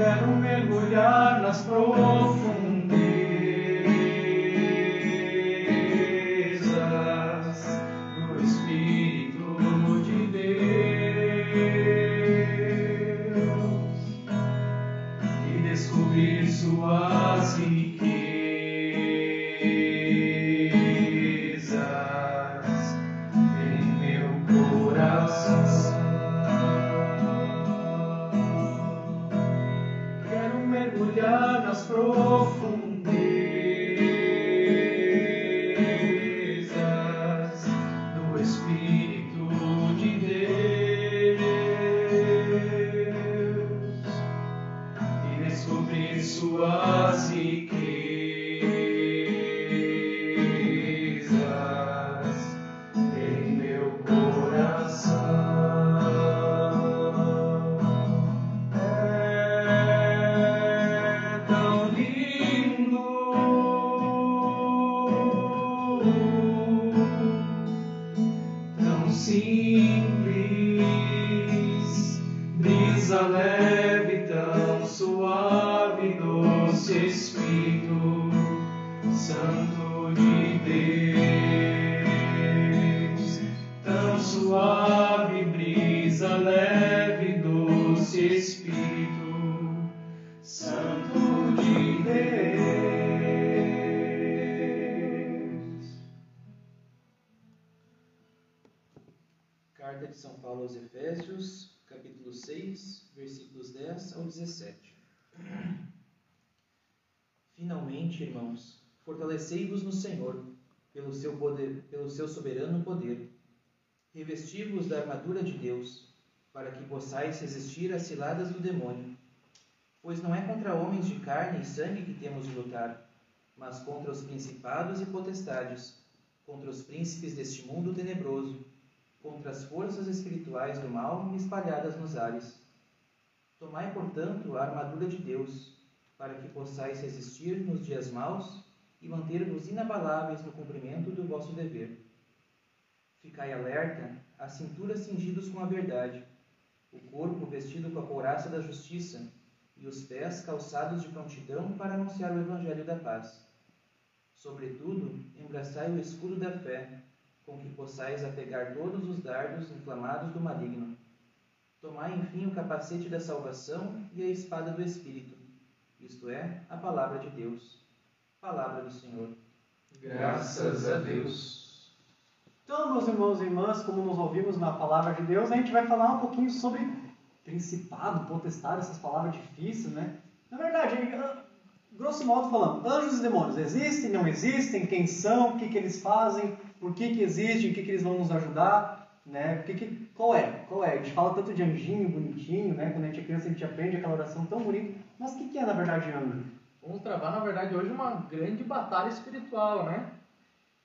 Quero mergulhar nas profundezas simples, brisa leve, Finalmente, irmãos, fortalecei-vos no Senhor, pelo seu, poder, pelo seu soberano poder. Revesti-vos da armadura de Deus, para que possais resistir às ciladas do demônio. Pois não é contra homens de carne e sangue que temos de lutar, mas contra os principados e potestades, contra os príncipes deste mundo tenebroso contra as forças espirituais do mal espalhadas nos ares. Tomai, portanto, a armadura de Deus, para que possais resistir nos dias maus e manter-vos inabaláveis no cumprimento do vosso dever. Ficai alerta, a cintura cingidos com a verdade, o corpo vestido com a couraça da justiça e os pés calçados de prontidão para anunciar o evangelho da paz. Sobretudo, embraçai o escudo da fé, com que possais apegar todos os dardos inflamados do maligno. Tomai, enfim, o capacete da salvação e a espada do Espírito, isto é, a palavra de Deus. Palavra do Senhor. Graças a Deus. Então, meus irmãos e irmãs, como nos ouvimos na palavra de Deus, a gente vai falar um pouquinho sobre principado, potestade, essas palavras difíceis, né? Na verdade, grosso modo falando, anjos e demônios existem, não existem, quem são, o que, que eles fazem, por que, que existem, o que, que eles vão nos ajudar, né? Que que, qual é? Qual é? A gente fala tanto de anjinho, bonitinho, né? Quando a gente é criança, a gente aprende aquela oração tão bonita, mas o que, que é, na verdade, anjo? Vamos travar, na verdade, hoje uma grande batalha espiritual, né?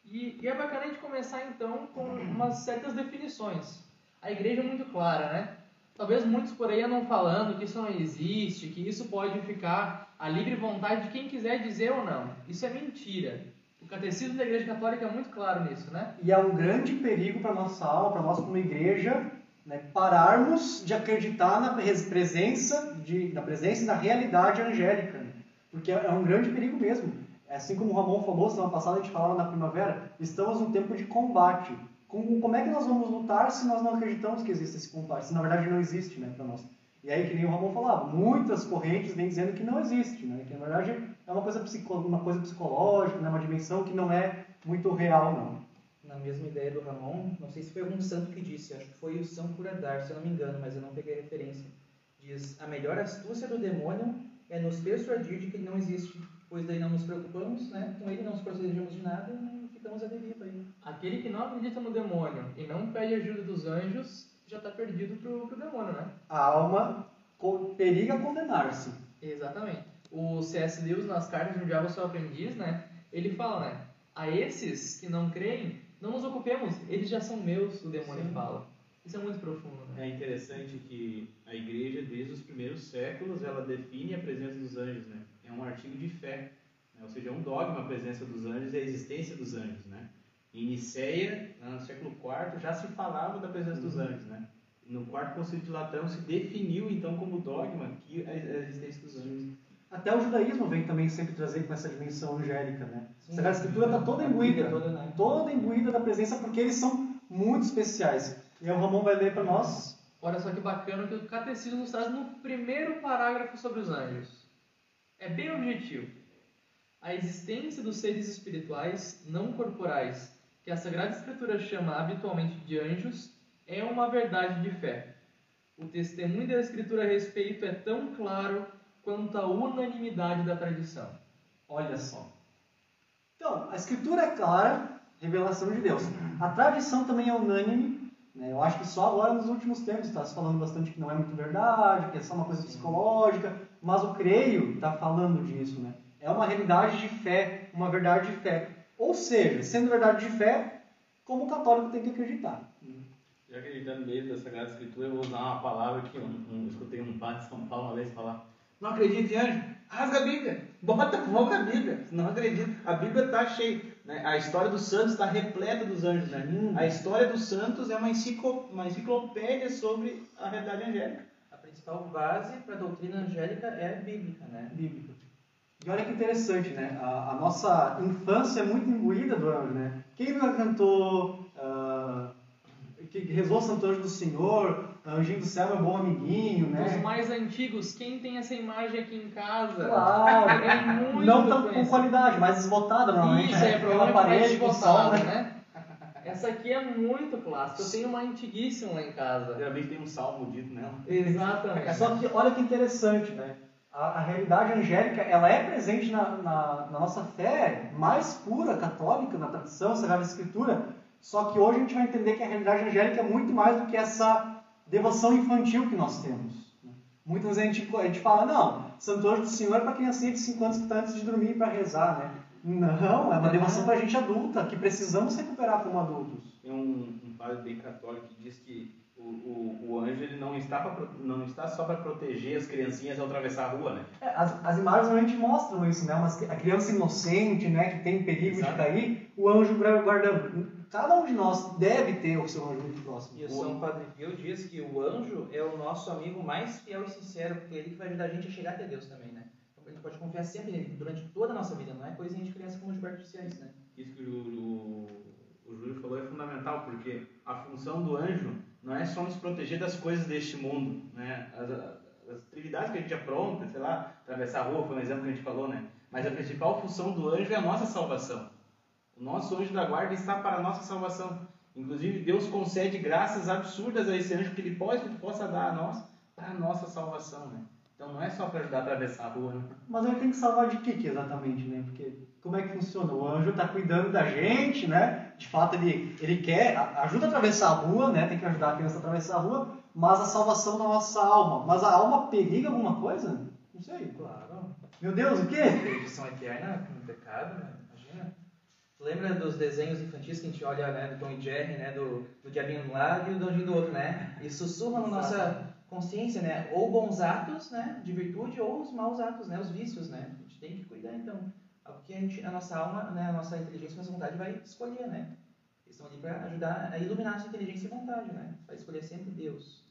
E, e é bacana a gente começar então com umas certas definições. A igreja é muito clara, né? Talvez muitos por aí andam falando que isso não existe, que isso pode ficar à livre vontade de quem quiser dizer ou não. Isso é mentira. O catecismo da Igreja Católica é muito claro nisso, né? E é um grande perigo para nossa alma, para nós como igreja, né, pararmos de acreditar na pres- presença, de, na presença e na realidade angélica. né? Porque é é um grande perigo mesmo. Assim como o Ramon falou, semana passada a gente falava na primavera, estamos num tempo de combate. Com- Como é que nós vamos lutar se nós não acreditamos que existe esse combate? Se na verdade não existe né, para nós. E aí, que nem o Ramon falava, muitas correntes vêm dizendo que não existe, né? que na verdade é uma coisa, uma coisa psicológica, né? uma dimensão que não é muito real, não. Na mesma ideia do Ramon, não sei se foi algum santo que disse, acho que foi o São Curadar, se eu não me engano, mas eu não peguei a referência. Diz: A melhor astúcia do demônio é nos persuadir de que ele não existe, pois daí não nos preocupamos, né? com ele não nos procedemos de nada e ficamos a deriva aí. Aquele que não acredita no demônio e não pede ajuda dos anjos já está perdido pro, pro demônio, né? A alma periga condenar-se. Exatamente. O C.S. Lewis, nas cartas do Diabo ao seu aprendiz, né? Ele fala, né? A esses que não creem, não nos ocupemos, eles já são meus, o demônio Sim. fala. Isso é muito profundo, né? É interessante que a igreja, desde os primeiros séculos, ela define a presença dos anjos, né? É um artigo de fé, né? ou seja, é um dogma a presença dos anjos e a existência dos anjos, né? Em Niceia, no século IV, já se falava da presença dos anjos, né? No quarto concílio de Latrão se definiu então como dogma que a a existência dos anjos. Até o judaísmo vem também sempre trazer com essa dimensão angélica, né? Sim. A Sagrada Escritura está toda A imbuída, toda, né? toda imbuída da presença, porque eles são muito especiais. E o Ramon vai ler para nós. Olha só que bacana que o catecismo nos traz no primeiro parágrafo sobre os anjos. É bem objetivo. A existência dos seres espirituais não corporais, que a Sagrada Escritura chama habitualmente de anjos, é uma verdade de fé. O testemunho da Escritura a respeito é tão claro quanto a unanimidade da tradição. Olha só. Então, a Escritura é clara, revelação de Deus. A tradição também é unânime. Né? Eu acho que só agora nos últimos tempos está se falando bastante que não é muito verdade, que é só uma coisa psicológica, mas o creio está falando disso. Né? É uma realidade de fé, uma verdade de fé. Ou seja, sendo verdade de fé, como o católico tem que acreditar. Já acreditando no meio da Sagrada Escritura, eu vou usar uma palavra que eu, um, escutei um padre de São Paulo uma vez falar. Não acredita em anjo? Rasga a Bíblia. Bota fogo na Bíblia. Não acredita. A Bíblia está cheia. Né? A história dos santos está repleta dos anjos. Né? A história dos santos é uma, enciclo, uma enciclopédia sobre a realidade angélica. A principal base para a doutrina angélica é bíblica, né? Bíblica. E olha que interessante, né? A, a nossa infância é muito imbuída do anjo, né? Quem nunca cantou, ah, que rezou Santo Anjo do Senhor, Anjinho do Céu, meu bom amiguinho, Os né? mais antigos, quem tem essa imagem aqui em casa? Claro, É muito não tão com qualidade, mais desbotada normalmente, Isso, né? é Pela provavelmente mais parede, com sol, desbotada, né? né? Essa aqui é muito clássica. Eu tenho uma antiguíssima lá em casa. Geralmente tem um salmo dito nela. Exatamente. É só que olha que interessante, né? A, a realidade angélica, ela é presente na, na, na nossa fé mais pura, católica, na tradição, Sagrada Escritura, só que hoje a gente vai entender que a realidade angélica é muito mais do que essa devoção infantil que nós temos. né? Muitas vezes a gente, a gente fala, não, Santo Anjo do Senhor é para criancinha de 5 anos que está antes de dormir para rezar, né? Não, é uma devoção para gente adulta, que precisamos recuperar como adultos. Tem um, um padre bem católico que diz que o, o, o anjo ele não está, pra, não está só para proteger as criancinhas ao atravessar a rua, né? É, as, as imagens realmente mostram isso, né? Uma, a criança inocente, né, que tem perigo Exato. de cair, o anjo guarda. Cada um de nós deve ter o seu anjo muito próximo. E o São Padre Pio diz que o anjo é o nosso amigo mais fiel e sincero, porque é ele que vai ajudar a gente a chegar até Deus também, né? Então a gente pode confiar sempre nele, durante toda a nossa vida, não é coisinha de criança como o Gilberto disse antes, né? Isso que o, o, o Júlio falou é fundamental, porque a função do anjo não é só nos proteger das coisas deste mundo, né? As, as atividades que a gente apronta, sei lá, atravessar a rua, foi um exemplo que a gente falou, né? Mas a principal função do anjo é a nossa salvação. O nosso anjo da guarda está para a nossa salvação. Inclusive, Deus concede graças absurdas a esse anjo que ele pode, que ele possa dar a nós para a nossa salvação, né? Então não é só para ajudar a atravessar a rua, né? Mas ele tem que salvar de que exatamente, né? Porque como é que funciona? O anjo está cuidando da gente, né? De fato, ele, ele quer, ajuda a atravessar a rua, né? Tem que ajudar a criança a atravessar a rua, mas a salvação da nossa alma. Mas a alma periga alguma coisa? Não sei. Claro. Meu Deus, o quê? Perdição eterna no pecado, né? Lembra dos desenhos infantis que a gente olha, né, do Tom e Jerry, né, do, do diabinho de um lado e do anjinho do outro, né? E sussurra na nossa consciência, né? Ou bons atos, né, de virtude, ou os maus atos, né, os vícios, né? A gente tem que cuidar, então. Porque a, gente, a nossa alma, né, a nossa inteligência, a nossa vontade vai escolher, né? Eles estão ali para ajudar a iluminar a nossa inteligência e vontade, né? Vai escolher sempre Deus.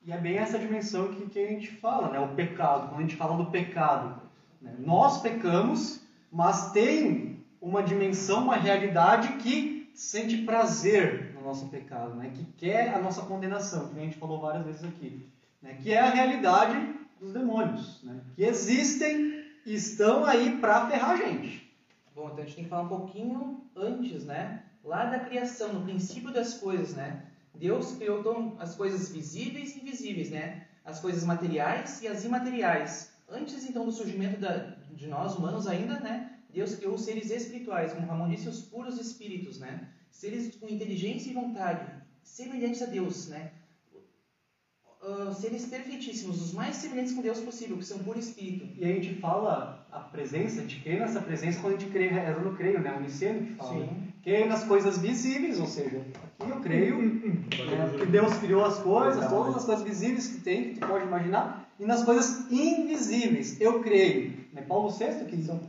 E é bem essa dimensão que, que a gente fala, né? O pecado. Quando a gente fala do pecado, né? nós pecamos, mas tem uma dimensão, uma realidade que sente prazer no nosso pecado, né? Que quer a nossa condenação, que a gente falou várias vezes aqui, né? Que é a realidade dos demônios, né? Que existem e estão aí para ferrar a gente. Bom, então a gente tem que falar um pouquinho antes, né? Lá da criação, no princípio das coisas, né? Deus criou então, as coisas visíveis e invisíveis, né? As coisas materiais e as imateriais. Antes então do surgimento da, de nós humanos ainda, né? Deus criou os seres espirituais, como Ramon disse, os puros espíritos, né? Seres com inteligência e vontade, semelhantes a Deus, né? Ah, seres perfeitíssimos, os mais semelhantes com Deus possível, que são puro espírito. E a gente fala a presença, a gente crê nessa presença quando a gente crê, eu não creio, né? O Niceno que fala. Sim. Creio nas coisas visíveis, ou seja, aqui eu creio né, que Deus criou as coisas, todas as coisas visíveis que tem, que tu pode imaginar, e nas coisas invisíveis, eu creio. Né? Paulo VI que são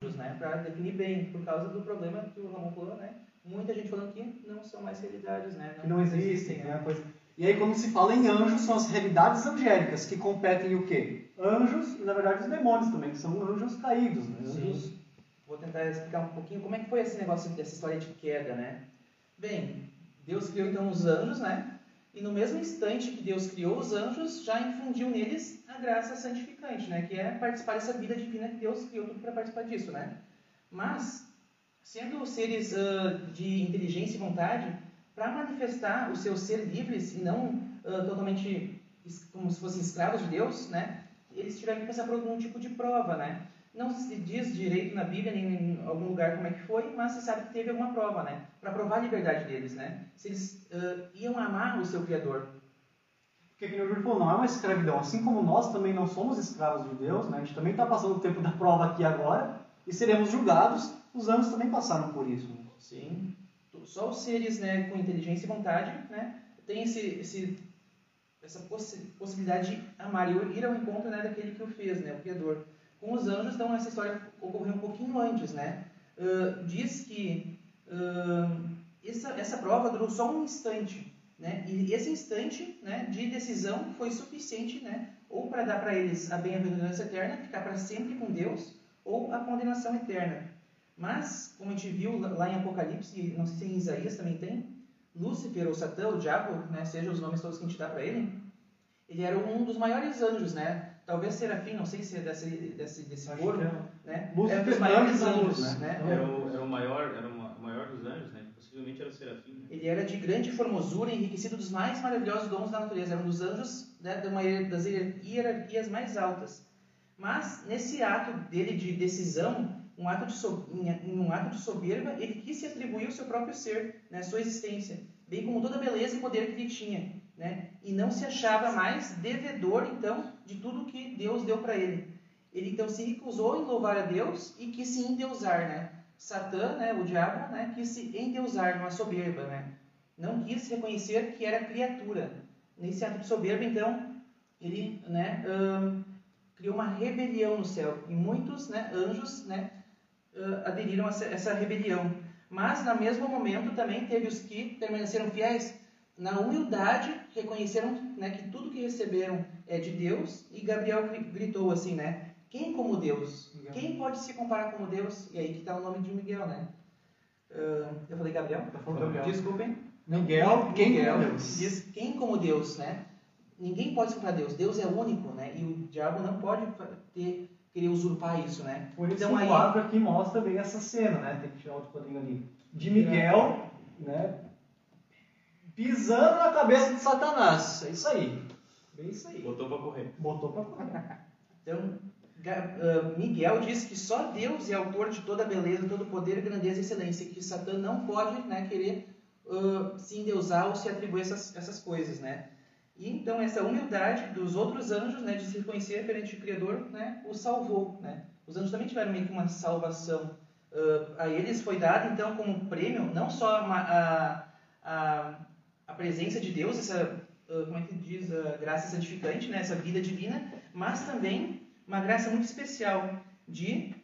né, para definir bem, por causa do problema que o Ramon falou, né? Muita gente falando que não são mais realidades, né? que não existem, né? Coisa... E aí quando se fala em anjos, são as realidades angélicas que competem o quê? Anjos e na verdade os demônios também, que são anjos caídos, né? Anjos... Sim. Vou tentar explicar um pouquinho como é que foi esse negócio dessa história de queda, né? Bem, Deus criou então os anjos, né? E no mesmo instante que Deus criou os anjos, já infundiu neles a graça santificante, né? Que é participar dessa vida divina que Deus criou tudo para participar disso, né? Mas, sendo seres uh, de inteligência e vontade, para manifestar o seu ser livres e não uh, totalmente como se fossem escravos de Deus, né? Eles tiveram que passar por algum tipo de prova, né? Não se diz direito na Bíblia, nem em algum lugar como é que foi, mas se sabe que teve alguma prova, né? Para provar a liberdade deles, né? Se eles uh, iam amar o seu Criador. Porque, como o Júlio falou, não é uma escravidão. Assim como nós também não somos escravos de Deus, né? a gente também está passando o tempo da prova aqui agora e seremos julgados. Os anos também passaram por isso. Sim. Só os seres né, com inteligência e vontade né, têm esse, esse, essa possi possibilidade de amar e ir ao encontro né, daquele que o fez, né, o Criador. Com os anjos, então, essa história ocorreu um pouquinho antes, né? Uh, diz que uh, essa, essa prova durou só um instante, né? E esse instante né, de decisão foi suficiente, né? Ou para dar para eles a bem-aventurança eterna, ficar para sempre com Deus, ou a condenação eterna. Mas, como a gente viu lá em Apocalipse, não sei se em Isaías também tem, Lúcifer ou Satã, o diabo, né, seja os nomes todos que a gente dá para ele, ele era um dos maiores anjos, né? Talvez Serafim, não sei se é desse, desse, desse coro, né? Lúcifer era um dos maiores anjos, anjos, né? né? Era o, era o maior, era o maior dos anjos, né? Possivelmente era o serafim. Né? Ele era de grande formosura, enriquecido dos mais maravilhosos dons da natureza. Era um dos anjos né, de uma, das hierarquias mais altas. Mas, nesse ato dele de decisão, um ato de, so, em um ato de soberba, ele quis se atribuir o seu próprio ser, né, sua existência, bem como toda a beleza e poder que ele tinha. Né? E não se achava mais devedor, então, de tudo que Deus deu para ele. Ele, então, se recusou em louvar a Deus e quis se endeusar, né? Satã, né, o diabo, né, quis se endeusar numa soberba, né? Não quis reconhecer que era criatura. Nesse ato de soberba, então, ele, né, criou uma rebelião no céu. E muitos, né, anjos, né, aderiram a essa rebelião. Mas, no mesmo momento, também teve os que permaneceram fiéis na humildade, reconheceram né, que tudo que receberam é de Deus. E Gabriel gritou assim, né? Quem como Deus? Miguel. Quem pode se comparar como Deus? E aí que está o nome de Miguel, né? Uh, eu falei Gabriel? Tá falando Gabriel. Desculpem. Miguel, quem Miguel como Deus? diz quem como Deus, né? Ninguém pode se comparar a Deus. Deus é único, né? E o diabo não pode ter querer usurpar isso, né? Por isso então, o aí, quadro aqui mostra bem essa cena, né? Tem que tirar outro quadrinho ali. De Miguel, né? Pisando na cabeça de Satanás. É isso aí. Bem isso aí. Botou pra correr. Botou pra correr. Então, uh, Miguel diz que só Deus é autor de toda a beleza, todo o poder, grandeza e excelência, que Satã não pode né, querer uh, se endeusar ou se atribuir essas, essas coisas, né? E então essa humildade dos outros anjos, né, de se reconhecer perante o Criador, né, o salvou, né? Os anjos também tiveram meio que uma salvação. Uh, a eles foi dado então como prêmio não só uma, a, a presença de Deus, essa uh, como é que diz, a graça santificante, né, essa vida divina, mas também uma graça muito especial de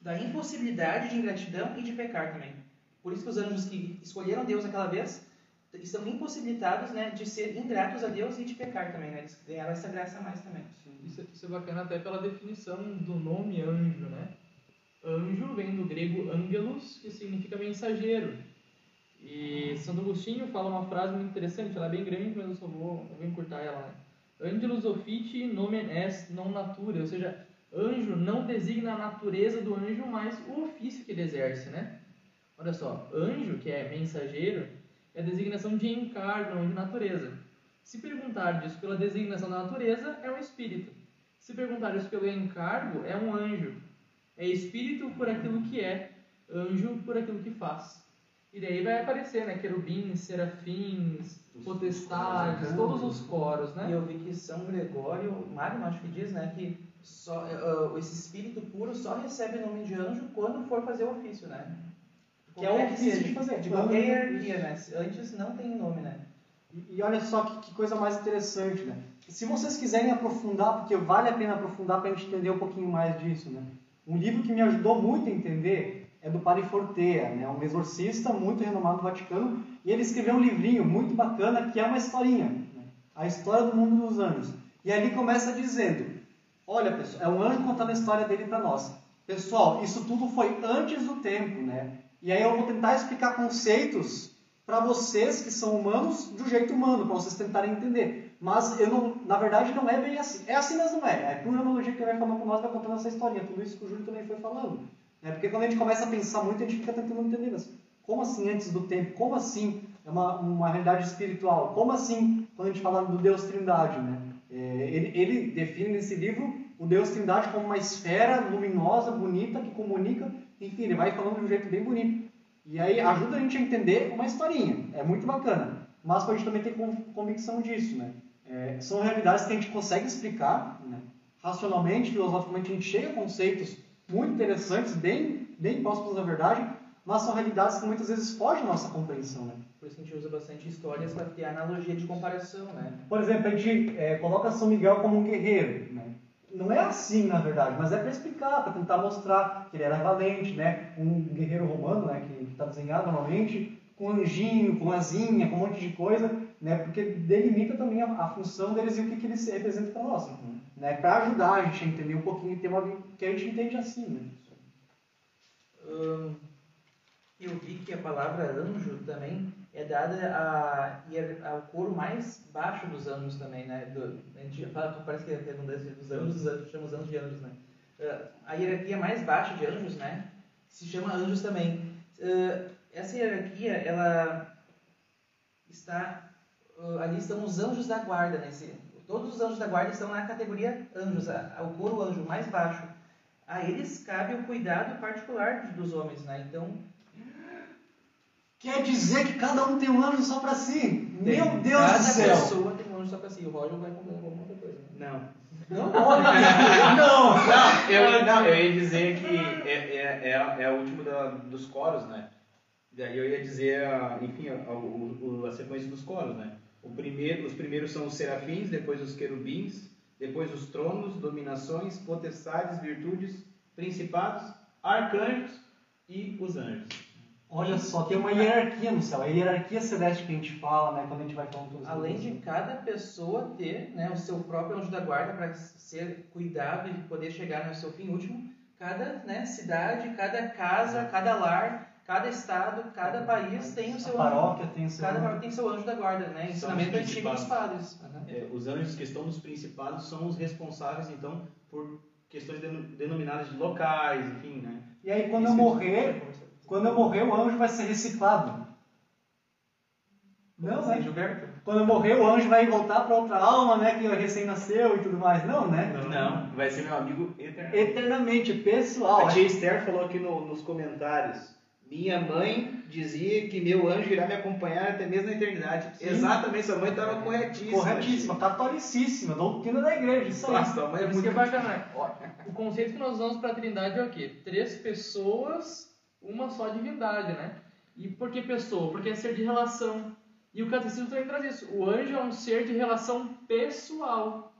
da impossibilidade de ingratidão e de pecar também. Por isso que os anjos que escolheram Deus aquela vez estão impossibilitados né, de ser ingratos a Deus e de pecar também. Né? Eles ganharam essa graça a mais também. Isso, isso é bacana até pela definição do nome anjo, né? Anjo vem do grego angelos, que significa mensageiro. E Santo Agostinho fala uma frase muito interessante, ela é bem grande, mas eu só vou, eu vou encurtar ela. Né? Angelus offici nomen est non natura, ou seja, anjo não designa a natureza do anjo, mas o ofício que ele exerce, né? Olha só, anjo, que é mensageiro, é a designação de encargo, não de natureza. Se perguntar isso pela designação da natureza, é um espírito. Se perguntar isso pelo encargo, é um anjo. É espírito por aquilo que é, anjo por aquilo que faz. E daí vai aparecer, né? Querubins, serafins, potestades, todos os coros, né? E eu vi que São Gregório, Magno acho que diz, né? Que só, uh, esse espírito puro só recebe o nome de anjo quando for fazer o ofício, né? Que é o ofício de fazer. De qualquer hierarquia, né? Antes não tem nome, né? E, e olha só que, que coisa mais interessante, né? Se vocês quiserem aprofundar, porque vale a pena aprofundar para a gente entender um pouquinho mais disso, né? Um livro que me ajudou muito a entender é do Padre Fortea, né? um exorcista muito renomado do Vaticano, e ele escreveu um livrinho muito bacana que é uma historinha, né? a história do mundo dos anjos. E ali começa dizendo, olha pessoal, é um anjo contando a história dele para nós. Pessoal, isso tudo foi antes do tempo, né? E aí eu vou tentar explicar conceitos para vocês que são humanos do jeito humano, para vocês tentarem entender. Mas eu não, na verdade não é bem assim. É assim, mas não é. É por analogia que ele vai falando com nós, vai contando essa historinha. Tudo isso que o Júlio também foi falando. É porque quando a gente começa a pensar muito, a gente fica tentando entender. Mas como assim antes do tempo? Como assim é uma, uma realidade espiritual? Como assim quando a gente fala do Deus Trindade, né? É, ele, ele define nesse livro o Deus Trindade como uma esfera luminosa, bonita, que comunica. Enfim, ele vai falando de um jeito bem bonito. E aí ajuda a gente a entender uma historinha. É muito bacana. Mas a gente também ter convicção disso, né? É, são realidades que a gente consegue explicar, né? racionalmente, filosoficamente, a gente chega a conceitos muito interessantes, bem, bem próximos da verdade, mas são realidades que muitas vezes fogem da nossa compreensão. Né? Por isso que a gente usa bastante histórias para ter analogia de comparação. Né? Por exemplo, a gente é, coloca São Miguel como um guerreiro. Né? Não é assim, na verdade, mas é para explicar, para tentar mostrar que ele era valente, né? um guerreiro romano, né? que está desenhado normalmente, com anjinho, com asinha, com um monte de coisa, né? porque delimita também a, a função deles e o que, que eles representam para nós. Uhum. Né? Para ajudar a gente a entender um pouquinho, ter uma que a gente entende assim. Né? Hum, eu vi que a palavra anjo também é dada a, ao coro mais baixo dos anjos também, né? Do, a gente fala, parece que é redundância dos anjos, os anjos chamam os anjos de anjos, né? Uh, a hierarquia mais baixa de anjos, né? Se chama anjos também. Uh, essa hierarquia, ela está uh, ali estão os anjos da guarda nesse todos os anjos da guarda estão na categoria anjos o coro anjo mais baixo. A eles cabe o cuidado particular dos homens né? Então quer dizer que cada um tem um anjo só para si? Tem. meu Deus cada do céu. cada pessoa tem um anjo só para si. O Roger vai comer alguma outra coisa não. Não, não, não, não, eu, não, eu ia dizer que é, é, é, é o último da, dos coros, né? Daí eu ia dizer, enfim, a, a, a sequência dos coros, né? O primeiro, os primeiros são os serafins, depois os querubins, depois os tronos, dominações, potestades, virtudes, principados, arcanjos e os anjos. Olha só, tem uma hierarquia no céu. A hierarquia celeste que a gente fala, né, quando a gente vai falando todos Além de cada pessoa ter né, o seu próprio anjo da guarda para ser cuidado e poder chegar no seu fim último, cada né, cidade, cada casa, cada lar Cada estado, cada país tem o seu a paróquia anjo. tem o seu cada paróquia tem seu anjo da guarda, né? Ensinamento antigo dos padres. É, os anjos que estão nos principados são os responsáveis, então, por questões denominadas de locais, enfim, né? E aí, quando Isso eu morrer, quando eu morrer, o anjo vai ser reciclado. Não, né? Gilberto? Quando eu morrer, o anjo vai voltar para outra alma, né? Que recém nasceu e tudo mais. Não, né? Não, não. vai ser meu amigo eternamente. Eternamente, pessoal. A tia Esther falou aqui no, nos comentários minha mãe dizia que meu anjo irá me acompanhar até mesmo na eternidade. Sim. Exatamente, sua mãe estava corretíssima. Corretíssima, catolicíssima, doutrina da igreja. Isso aí. Nossa, mãe é muito que é bacana. O conceito que nós usamos para a Trindade é o quê? Três pessoas, uma só divindade, né? E por que pessoa? Porque é ser de relação. E o catecismo também traz isso. O anjo é um ser de relação pessoal,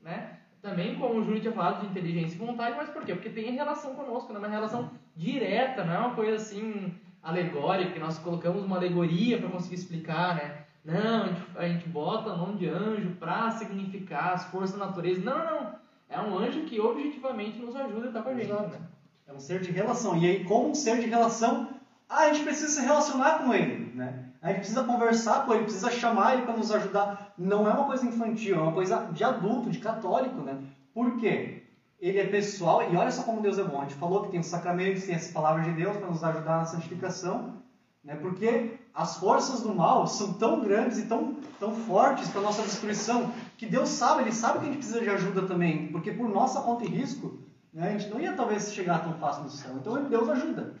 né? Também, como o Júlio tinha falado, de inteligência e vontade, mas por quê? Porque tem relação conosco, né? Uma relação direta, não é uma coisa assim alegórica, que nós colocamos uma alegoria para conseguir explicar, né? Não, a gente, a gente bota o nome de anjo para significar as forças da natureza. Não, não, não. É um anjo que objetivamente nos ajuda e está com a gente. Né? É um ser de relação. E aí, como um ser de relação, a gente precisa se relacionar com ele, né? A gente precisa conversar com ele, precisa chamar ele para nos ajudar. Não é uma coisa infantil, é uma coisa de adulto, de católico, né? Por quê? Ele é pessoal, e olha só como Deus é bom. A gente falou que tem os sacramentos, tem as palavras de Deus para nos ajudar na santificação, né? Porque as forças do mal são tão grandes e tão, tão fortes para nossa destruição que Deus sabe, Ele sabe que a gente precisa de ajuda também, porque por nossa conta e risco, né, a gente não ia talvez chegar tão fácil no céu. Então Deus ajuda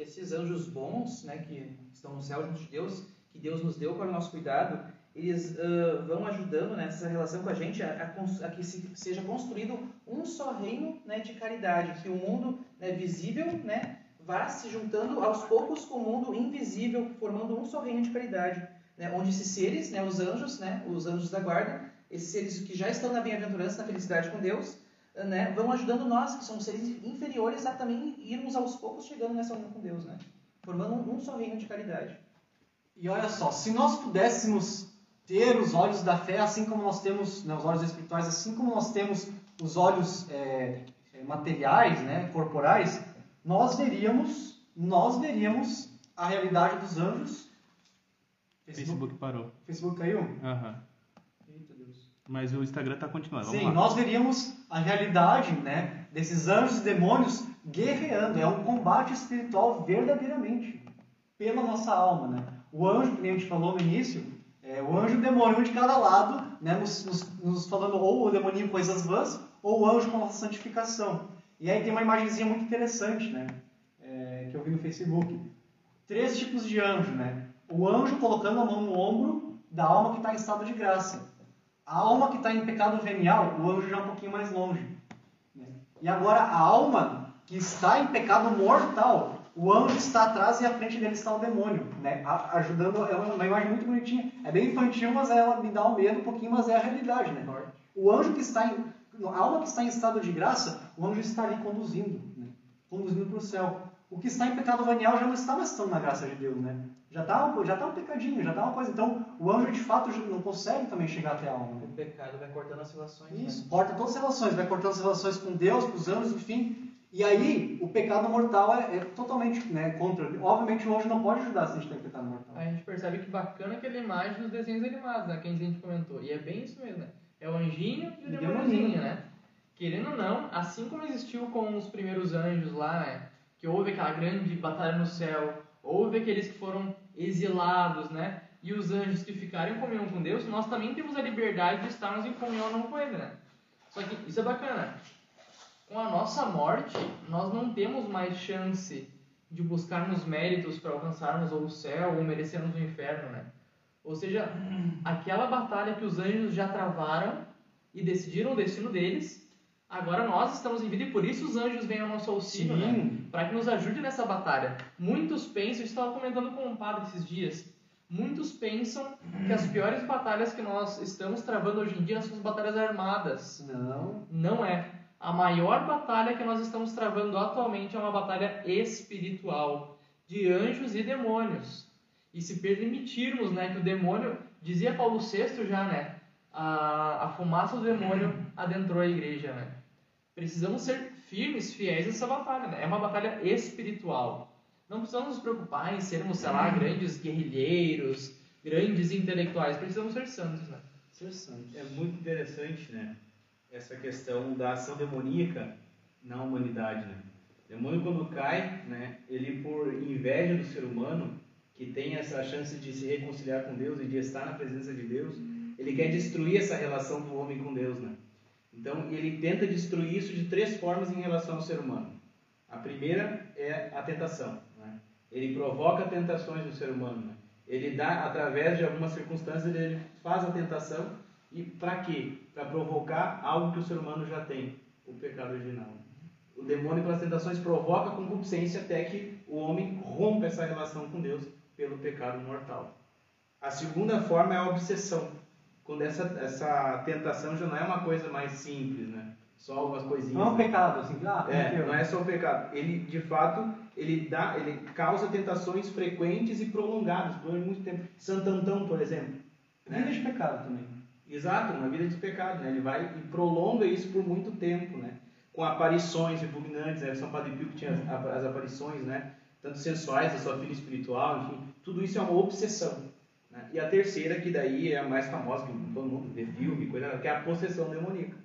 esses anjos bons, né, que estão no céu junto de Deus, que Deus nos deu para o nosso cuidado, eles uh, vão ajudando nessa relação com a gente a, a, a, que se, seja construído um só reino né, de caridade, que o mundo né, visível né, vá se juntando aos poucos com o mundo invisível, formando um só reino de caridade, né, onde esses seres, né, os anjos, né, os anjos da guarda, esses seres que já estão na bem-aventurança, na felicidade com Deus, né, vão ajudando nós, que somos seres inferiores, a também irmos aos poucos chegando nessa união com Deus, né? Formando um, um só reino de caridade. E olha só, se nós pudéssemos ter os olhos da fé, assim como nós temos, né, os olhos espirituais, assim como nós temos os olhos é, é, materiais, né, corporais, nós veríamos, nós veríamos a realidade dos anjos. Facebook parou. Facebook caiu? Aham. Deus. Mas o Instagram tá continuando. Vamos Sim, lá. nós veríamos a realidade, né, desses anjos e demônios guerreando. É um combate espiritual verdadeiramente pela nossa alma, né? O anjo, que a gente falou no início, é o anjo e o demônio, um de cada lado, né, nos, nos, nos falando ou o demoninho coisas vãs, ou o anjo com a nossa santificação. E aí tem uma imagenzinha muito interessante, né, é, que eu vi no Facebook. Três tipos de anjo, né? O anjo colocando a mão no ombro da alma que está em estado de graça. A alma que está em pecado venial, o anjo já é um pouquinho mais longe. né? E agora a alma que está em pecado mortal, o anjo está atrás e à frente dele está o demônio, né? A- ajudando, é uma uma imagem muito bonitinha. É bem infantil, mas ela me dá um medo um pouquinho, mas é a realidade, né? O anjo que está em, a alma que está em estado de graça, o anjo está ali conduzindo, né? conduzindo para o céu. O que está em pecado venial já não está mais tão na graça de Deus, né? Já está um, já tá um pecadinho, já está uma coisa. Então, o anjo de fato não consegue também chegar até a alma. né? O pecado vai cortando as relações. né? Isso, corta todas as relações, vai cortando as relações com Deus, com os anjos, enfim. E aí, o pecado mortal é, é totalmente né, contra. Obviamente, o anjo não pode ajudar se a gente tem pecado mortal. A gente percebe que bacana aquela imagem dos desenhos animados, né? Que a gente comentou. E é bem isso mesmo, né? É o anjinho e o demôniozinho, né? Querendo ou não, assim como existiu com os primeiros anjos lá, né? Que houve aquela grande batalha no céu, houve aqueles que foram exilados, né? E os anjos que ficaram em comunhão com Deus, nós também temos a liberdade de estarmos em comunhão com Ele, né? Só que isso é bacana. Com a nossa morte, nós não temos mais chance de buscarmos méritos para alcançarmos ou o céu ou merecermos o inferno, né? Ou seja, aquela batalha que os anjos já travaram e decidiram o destino deles, agora nós estamos em vida e por isso os anjos vêm ao nosso auxílio, né? Para que nos ajude nessa batalha. Muitos pensam, estava comentando com um padre esses dias, muitos pensam que as piores batalhas que nós estamos travando hoje em dia são as batalhas armadas. Não. Não é. A maior batalha que nós estamos travando atualmente é uma batalha espiritual de anjos e demônios. E se permitirmos, né, que o demônio, dizia Paulo VI já, né, a, a fumaça do demônio adentrou a igreja, né. Precisamos ser firmes, fiéis nessa batalha, né? É uma batalha espiritual. Não precisamos nos preocupar em sermos, sei lá, grandes guerrilheiros, grandes intelectuais. Precisamos ser santos, né? Ser santo. É muito interessante, né? Essa questão da ação demoníaca na humanidade, né? O demônio quando cai, né? Ele por inveja do ser humano que tem essa chance de se reconciliar com Deus e de estar na presença de Deus, ele quer destruir essa relação do homem com Deus, né? Então ele tenta destruir isso de três formas em relação ao ser humano. A primeira é a tentação. Né? Ele provoca tentações no ser humano. Né? Ele dá, através de algumas circunstâncias, ele faz a tentação. E para quê? Para provocar algo que o ser humano já tem, o pecado original. O demônio, pelas tentações, provoca a concupiscência até que o homem rompa essa relação com Deus pelo pecado mortal. A segunda forma é a obsessão. Quando essa, essa tentação já não é uma coisa mais simples, né? Só algumas coisinhas. Não é um pecado, assim. Ah, É, não é só o pecado. Ele, de fato, ele dá, ele causa tentações frequentes e prolongadas por muito tempo. Santantão, por exemplo. Vida Né? de pecado também. Exato, uma vida de pecado, né? Ele vai e prolonga isso por muito tempo, né? Com aparições repugnantes, né? São Padre Pio que tinha as, as aparições, né? Tanto sensuais da sua filha espiritual, enfim. Tudo isso é uma obsessão. E a terceira, que daí é a mais famosa, que todo mundo vê filme, coisa, que é a possessão demoníaca.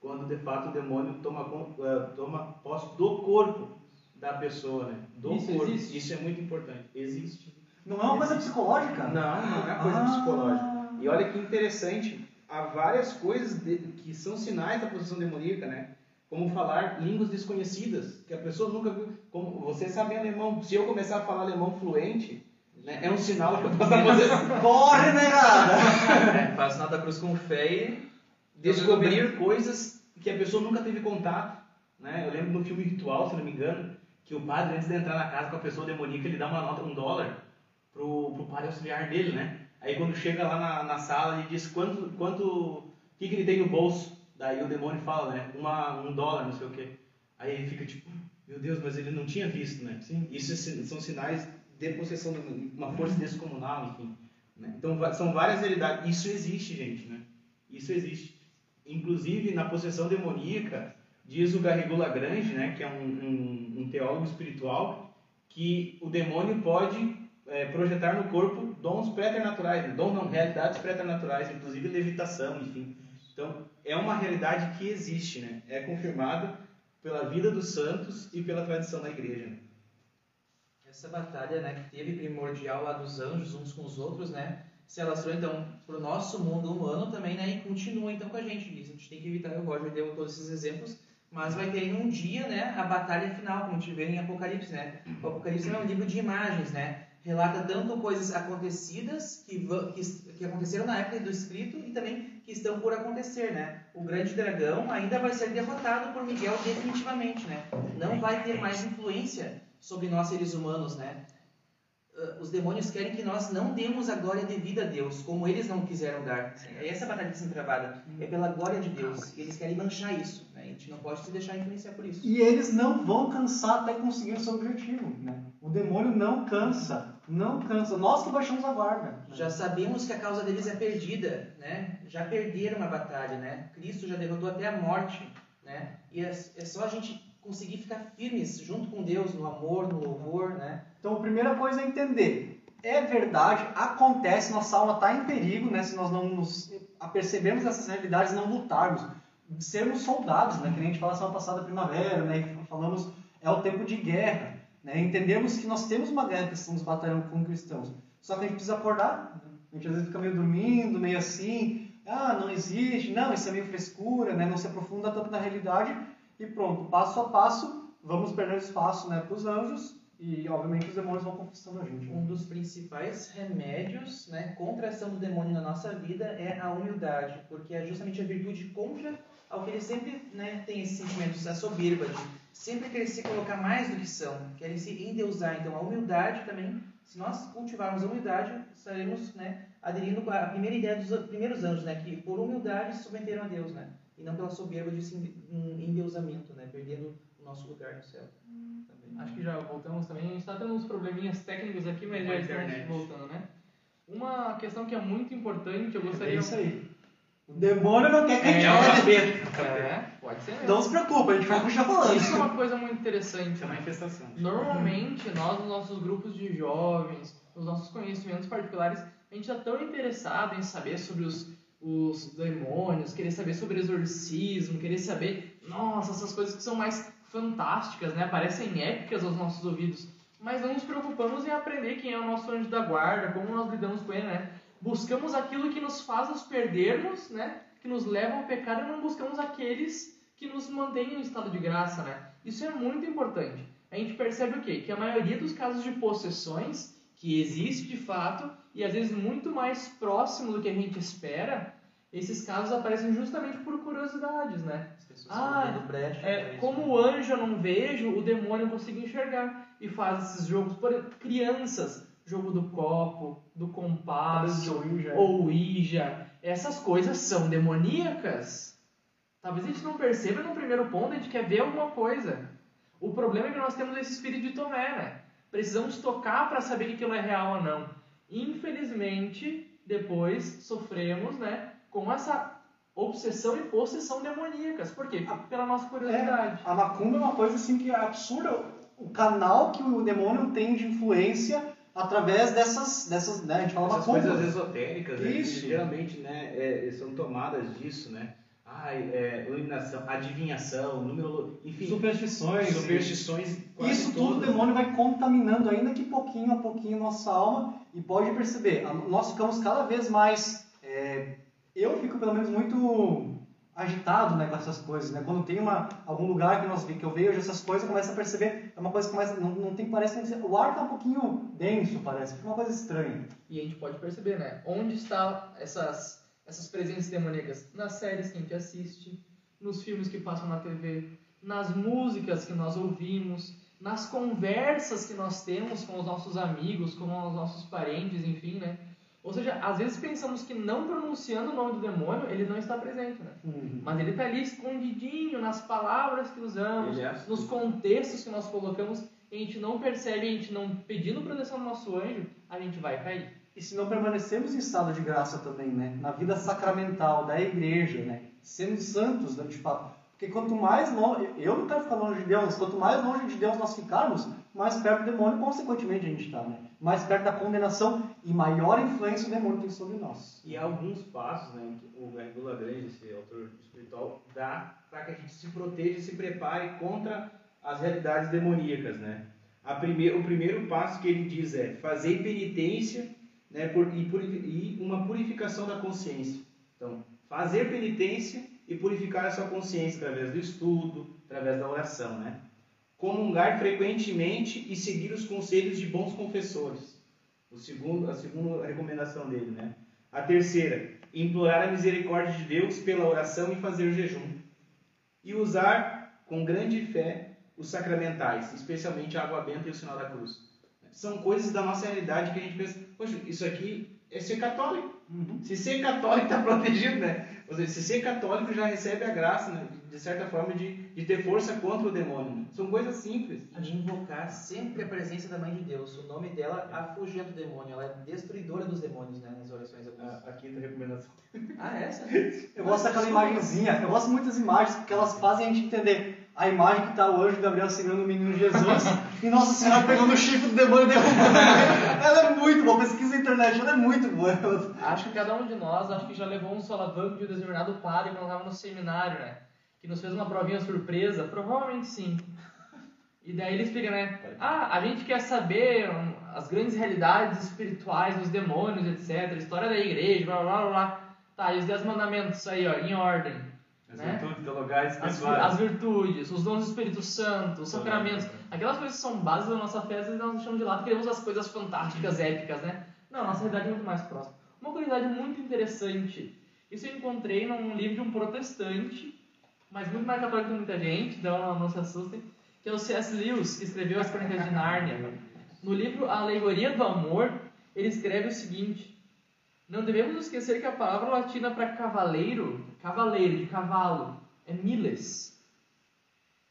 Quando, de fato, o demônio toma, eh, toma posse do corpo da pessoa, né? Do Isso corpo. existe? Isso é muito importante. Existe. Não é uma coisa psicológica? Não, não é coisa Ah. psicológica. E olha que interessante, há várias coisas de- que são sinais da possessão demoníaca, né? Como falar línguas desconhecidas, que a pessoa nunca viu. Como você sabe alemão, se eu começar a falar alemão fluente, né, é um sinal que eu na possessão. Corre, negada! É, faz sinal da cruz com fé e Descobrir coisas que a pessoa nunca teve contato. Né? Eu lembro no filme Ritual, se não me engano, que o padre, antes de entrar na casa com a pessoa demoníaca, ele dá uma nota, um dólar, pro, pro padre auxiliar dele, né? Aí quando chega lá na, na sala, ele diz quanto, quanto, o que, que ele tem no bolso. daí o demônio fala, né? Uma, um dólar, não sei o quê. Aí ele fica tipo, meu Deus, mas ele não tinha visto, né? Sim. Isso é são sinais de possessão de uma força descomunal, enfim. Né? Então são várias realidades. Isso existe, gente, né? Isso existe. Inclusive na possessão demoníaca, diz o Garrigou Lagrange, né? Que é um, um, um teólogo espiritual, que o demônio pode é, projetar no corpo dons preternaturais, né? dons não, realidades preternaturais, inclusive levitação, enfim. Então é uma realidade que existe, né? É confirmada pela vida dos santos e pela tradição da igreja. né? Essa batalha, né, que teve primordial lá dos anjos uns com os outros, né, se alastrou então para o nosso mundo humano também, né, e continua então com a gente. Isso a gente tem que evitar. O Roger deu todos esses exemplos, mas vai ter um dia, né, a batalha final, como a gente vê em Apocalipse, né. O Apocalipse é um livro de imagens, né, relata tanto coisas acontecidas que, que, que aconteceram na época do escrito e também que estão por acontecer, né. O grande dragão ainda vai ser derrotado por Miguel definitivamente, né. Não vai ter mais influência sobre nós seres humanos, né? Ah, Os demônios querem que nós não demos a glória devida a Deus, como eles não quiseram dar. É essa a batalha que sendo travada. É pela glória de Deus. E eles querem manchar isso. Né? A gente não pode se deixar influenciar por isso. E eles não vão cansar até conseguir o seu objetivo. Né? O demônio não cansa. Não cansa. Nós que baixamos a guarda. Já sabemos que a causa deles é perdida, né? Já perderam a batalha, né? Cristo já derrotou até a morte, né? E é, é só a gente conseguir ficar firmes junto com Deus no amor, no louvor, né? Então, a primeira coisa é entender. É verdade, acontece, nossa alma está em perigo, né? Se nós não nos apercebemos dessas realidades, não lutarmos, sermos soldados, né? Que a gente falou semana passada, primavera, né? Falamos, é o tempo de guerra, né? Entendemos que nós temos uma guerra que estamos batalhando com cristãos. Só que a gente precisa acordar. né? A gente às vezes fica meio dormindo, meio assim, ah, não existe, não, isso é meio frescura, né? Não se aprofunda tanto na realidade e pronto, passo a passo, vamos perdendo espaço, né, para os anjos e obviamente os demônios vão conquistando a gente. né? Um dos principais remédios né, contra a ação do demônio na nossa vida é a humildade, porque é justamente a virtude contra ao que ele sempre né, tem esses sentimentos, a soberba, de sempre querer se colocar mais do que são, querer se endeusar. Então, a humildade também, se nós cultivarmos a humildade, estaremos né, aderindo a primeira ideia dos primeiros anjos, né, que por humildade se submeteram a Deus, né, e não pela soberba de um endeusamento, né, perdendo o nosso lugar no céu. Também. Acho que já voltamos também. A gente está tendo uns probleminhas técnicos aqui, mas já a estamos internet. voltando, né? Uma questão que é muito importante, eu gostaria. É isso aí. O demônio não quer que a gente É, fale. É, pode ser mesmo. Não se preocupa, a gente vai continuar falando. Isso é uma coisa muito interessante. Isso é né? manifestação. Normalmente, nós, nos nossos grupos de jovens, nos nossos conhecimentos particulares, a gente está tão interessado em saber sobre os, os demônios, querer saber sobre exorcismo, querer saber, nossa, essas coisas que são mais fantásticas, né? Parecem épicas aos nossos ouvidos. Mas não nos preocupamos em aprender quem é o nosso anjo da guarda, como nós lidamos com ele, né? Buscamos aquilo que nos faz nos perdermos, né? Que nos leva ao pecado e não buscamos aqueles que nos mantêm em estado de graça, né? Isso é muito importante. A gente percebe o quê? Que a maioria dos casos de possessões, que existe de fato, e às vezes muito mais próximo do que a gente espera, esses casos aparecem justamente por curiosidades, né? As pessoas Ah, brecha É, como né? o anjo eu não vejo, o demônio eu consigo enxergar. E faz esses jogos, por exemplo, crianças, jogo do copo, do compasso, Ouija. ou Ouija, essas coisas são demoníacas. Talvez a gente não perceba no primeiro ponto, a gente quer ver alguma coisa. O problema é que nós temos esse espírito de Tomé, né? Precisamos tocar para saber que aquilo é real ou não. Infelizmente, depois sofremos, né, com essa obsessão e possessão demoníacas. Por quê? Pela nossa curiosidade. A macumba é uma coisa assim que é absurda. O canal que o demônio tem de influência através dessas, dessas né? A gente fala Essas macumba. coisas esotéricas, né, que Isso. geralmente né, é, são tomadas disso, né? Ai, é, iluminação, adivinhação, número, enfim, Superstições. superstições Isso tudo o demônio vai contaminando ainda que pouquinho a pouquinho nossa alma e pode perceber, nós ficamos cada vez mais, é, eu fico pelo menos muito agitado né, com essas coisas, né? Quando tem uma, algum lugar que, nós, que eu vejo essas coisas, eu começo a perceber, é uma coisa que começa, não, não tem, parece, o ar tá um pouquinho denso, parece, fica uma coisa estranha. E a gente pode perceber, né? Onde estão essas, essas presenças demoníacas? Nas séries que a gente assiste, nos filmes que passam na TV, nas músicas que nós ouvimos, nas conversas que nós temos com os nossos amigos, com os nossos parentes, enfim, né? Ou seja, às vezes pensamos que não pronunciando o nome do demônio, ele não está presente, né? Uhum. Mas ele está ali escondidinho nas palavras que usamos, é nos contextos que nós colocamos, e a gente não percebe, a gente não pedindo proteção do nosso anjo, a gente vai cair. E se não permanecemos em estado de graça também, né? Na vida sacramental da igreja, né? Sendo santos, né, fato. Porque quanto mais longe, eu não quero ficar longe de Deus, quanto mais longe de Deus nós ficarmos, mais perto do demônio, consequentemente, a gente está, né? Mais perto da condenação e maior influência o demônio tem sobre nós. E há alguns passos né, que o Gardula Grande, esse autor espiritual, dá para que a gente se proteja e se prepare contra as realidades demoníacas. Né? O primeiro passo que ele diz é fazer penitência né, por, e, e uma purificação da consciência. Então, fazer penitência e purificar a sua consciência através do estudo, através da oração. Né? Comungar frequentemente e seguir os conselhos de bons confessores. O segundo, a segunda recomendação dele, né? A terceira, implorar a misericórdia de Deus pela oração e fazer jejum. E usar com grande fé os sacramentais, especialmente a água benta e o sinal da cruz. São coisas da nossa realidade que a gente pensa, poxa, isso aqui é ser católico. Se ser católico está protegido, né? Ou seja, se ser católico já recebe a graça, né? de certa forma, de, de ter força contra o demônio. né? São coisas simples. De invocar sempre a presença da Mãe de Deus. O nome dela afugenta o demônio. Ela é destruidora dos demônios, né? Nas orações A, a quinta recomendação. Ah, é essa? Eu gosto daquela imagenzinha, eu gosto muito das imagens, porque elas fazem a gente entender a imagem que está o anjo Gabriel segurando o menino Jesus e Nossa Senhora pegando o chifre do demônio e derrubando. Ela é muito boa, pesquisa na internet, ela é muito boa. Acho que cada um de nós, acho que já levou um solavanco de um determinado padre quando estava no seminário, né? Que nos fez uma provinha surpresa, provavelmente sim. E daí ele explica, né? Ah, a gente quer saber hum, as grandes realidades espirituais dos demônios, etc. História da igreja, blá blá blá. Tá, e os dez mandamentos aí, ó, em ordem. As Né? virtudes teologais As, as virtudes, os dons do Espírito Santo, os sacramentos, aquelas coisas que são bases da nossa fé, às vezes nós deixamos de lado, queremos as coisas fantásticas, épicas, né? Não, a nossa realidade é muito mais próxima. Uma curiosidade muito interessante, isso eu encontrei num livro de um protestante, mas muito mais católico que muita gente, então não se assustem, que é o C.S. Lewis, que escreveu As Crônicas de Nárnia. No livro A Alegoria do Amor, ele escreve o seguinte, não devemos esquecer que a palavra latina para cavaleiro, cavaleiro, de cavalo, é miles,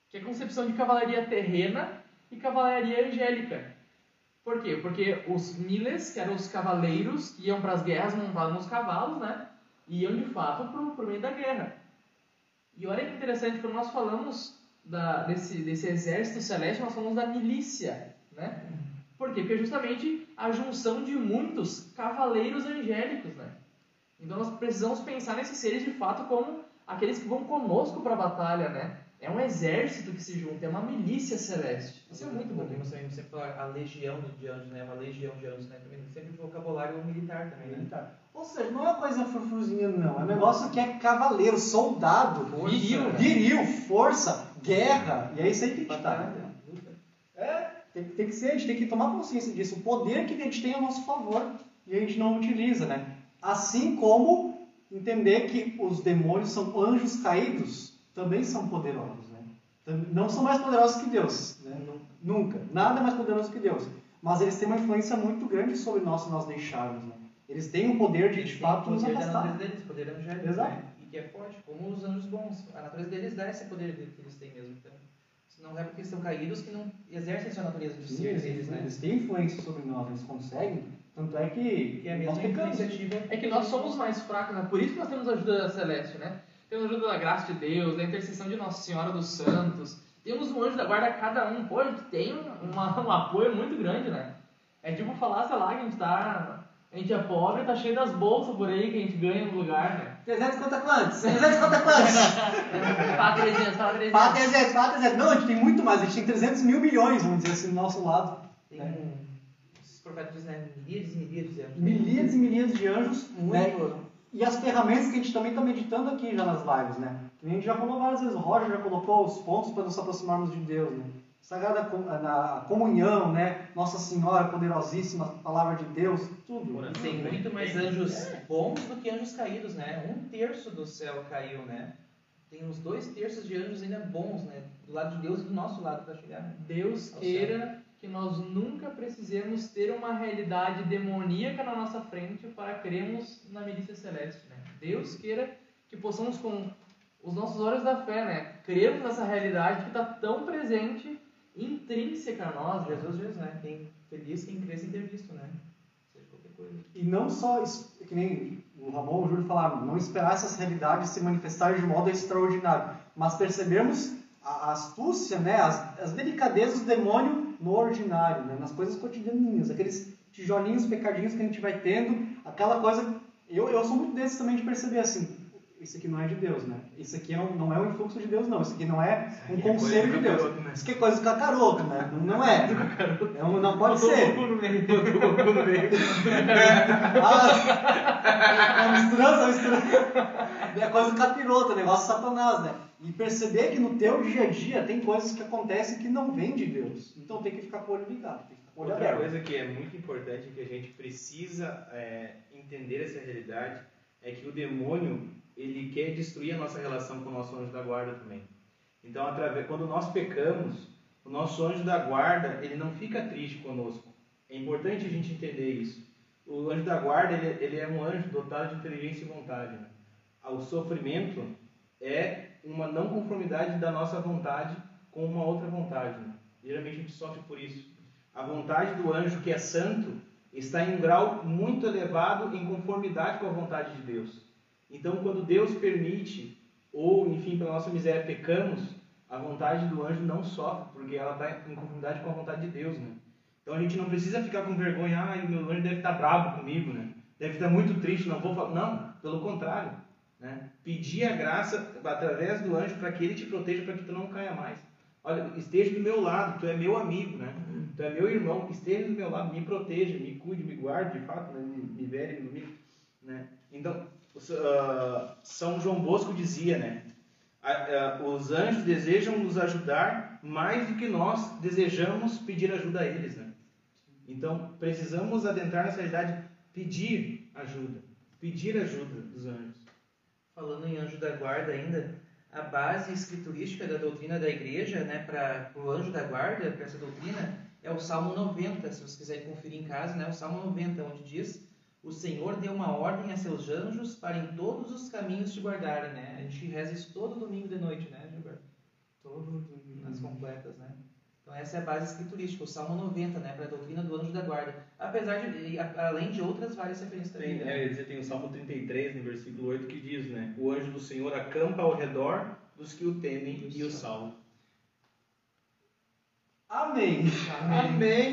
que é a concepção de cavalaria terrena e cavalaria angélica. Por quê? Porque os miles, que eram os cavaleiros que iam para as guerras montados nos cavalos, né? Iam de fato para o meio da guerra. E olha que interessante, quando nós falamos da, desse, desse exército celeste, nós falamos da milícia, né? Por quê? Porque justamente a junção de muitos cavaleiros angélicos, né? Então nós precisamos pensar nesses seres de fato como aqueles que vão conosco para a batalha, né? É um exército que se junta, é uma milícia celeste. Isso é muito bom. Também sempre falar a legião de anjos, né? Uma legião de anjos, né? Também sempre vocabulário militar também, né? Ou seja, não é coisa frufruzinha, não. É um negócio que é cavaleiro, soldado, Força, viril, né? viril, força, guerra. E é isso aí que a gente tá. Batalha, luta. É, tem, tem que ser, a gente tem que tomar consciência disso. O poder que a gente tem a nosso favor e a gente não utiliza, né? Assim como entender que os demônios são anjos caídos, também são poderosos, né? Não são mais poderosos que Deus, né? Nu- Nunca. Nada é mais poderoso que Deus. Mas eles têm uma influência muito grande sobre nós se nós deixarmos, né? Eles têm o poder de, Eles de fato, nos poder da afastar. deles, poder angélico, Exato. né? E que é forte, como os anjos bons. A natureza deles dá esse poder que eles têm mesmo. Então, não é porque estão caídos que não exercem sua natureza de ser eles, deles, né? eles têm influência sobre nós, eles conseguem. Tanto é que, Que é a nós pecamos. iniciativa. É que nós somos mais fracos, né? Por isso que nós temos a ajuda celeste, né? Temos a ajuda da graça de Deus, da intercessão de Nossa Senhora dos Santos. Temos um anjo da guarda a cada um. Pô, a gente tem uma- um apoio muito grande, né? É tipo falar, sei lá, que a gente tá... A gente é pobre, tá cheio das bolsas por aí que a gente ganha no lugar, né? 300 conta quantos? 300 conta quantos? Fala 300, fala 300. Fala 300, fala 300. Não, a gente tem muito mais, a gente tem 300 mil milhões, vamos dizer assim, do nosso lado. Tem um, esses profetas dizem, né? Milhares e milhares de anjos. Milhares e milhares de anjos, né? Muito. E as ferramentas que a gente também está meditando aqui já nas lives, né? Que a gente já falou várias vezes, o Roger já colocou os pontos para nos aproximarmos de Deus, né? Sagrada com- na comunhão, né? Nossa Senhora poderosíssima, palavra de Deus, tudo. Tem muito mais anjos bons do que anjos caídos, né? Um terço do céu caiu, né? Tem uns dois terços de anjos ainda bons, né? Do lado de Deus e do nosso lado para chegar. né? Deus queira que nós nunca precisemos ter uma realidade demoníaca na nossa frente para crermos na milícia celeste, né? Deus queira que possamos com os nossos olhos da fé, né, crermos nessa realidade que está tão presente, intrínseca a nós. né? Jesus diz, né? Quem feliz quem crê sem ter visto, né? Seja qualquer coisa. E não só, que nem o Ramon e o Júlio falaram, não esperar essas realidades se manifestarem de modo extraordinário, mas percebermos a astúcia, né, as, as delicadezas do demônio no ordinário, né, nas coisas cotidianinhas, aqueles tijolinhos, pecadinhos que a gente vai tendo, aquela coisa... Eu, eu sou muito desses também de perceber assim, isso aqui não é de Deus, né? Isso aqui não, não é um influxo de Deus, não. Isso aqui não é um é conselho coisa de Deus. cacaroto, né? Isso aqui é coisa do cacaroto, né? Não, não é. é um, não pode ser. Ah, é misturança, é misturança. É coisa do capiroto, negócio de satanás, né? E perceber que no teu dia a dia tem coisas que acontecem que não vêm de Deus. Então tem que ficar com o olho ligado, tem que ficar com o olho Outra aberto. coisa que é muito importante que a gente precisa é, entender essa realidade é que o demônio ele quer destruir a nossa relação com o nosso anjo da guarda também. Então, através, quando nós pecamos, o nosso anjo da guarda ele não fica triste conosco. É importante a gente entender isso. O anjo da guarda ele, ele é um anjo dotado de inteligência e vontade. Né? O sofrimento é uma não conformidade da nossa vontade com uma outra vontade. Né? Geralmente a gente sofre por isso. A vontade do anjo que é santo está em um grau muito elevado em conformidade com a vontade de Deus. Então, quando Deus permite, ou enfim, pela nossa miséria pecamos, a vontade do anjo não sofre, porque ela está em conformidade com a vontade de Deus, né? Então a gente não precisa ficar com vergonha, ah, o meu anjo deve estar bravo comigo, né? Deve estar muito triste, não vou falar. Não, pelo contrário. Né? Pedir a graça através do anjo para que ele te proteja, para que tu não caia mais. Olha, esteja do meu lado, tu é meu amigo, né? Tu é meu irmão, esteja do meu lado, me proteja, me cuide, me guarde, de fato, né? me, me vere, me ilumine, né? Então, ah, São João Bosco dizia, né? Os anjos desejam nos ajudar mais do que nós desejamos pedir ajuda a eles, né? Então, precisamos adentrar nessa realidade, pedir ajuda, pedir ajuda dos anjos. Falando em anjo da guarda ainda, a base escriturística da doutrina da igreja, né, para o anjo da guarda, para essa doutrina, é o Salmo 90, se vocês quiserem conferir em casa, né, o Salmo 90, onde diz: O Senhor deu uma ordem a seus anjos para em todos os caminhos te guardarem, né? A gente reza isso todo domingo de noite, né, Gilberto? Todo domingo, nas completas, né? Então essa é a base escriturística, o Salmo 90, né, para a doutrina do anjo da guarda. Apesar de, e além de outras várias referências também. Tem, né? é, dizer, tem o Salmo 33, no versículo 8, que diz, né? O anjo do Senhor acampa ao redor dos que o temem e o salvam. Amém. Amém. Amém.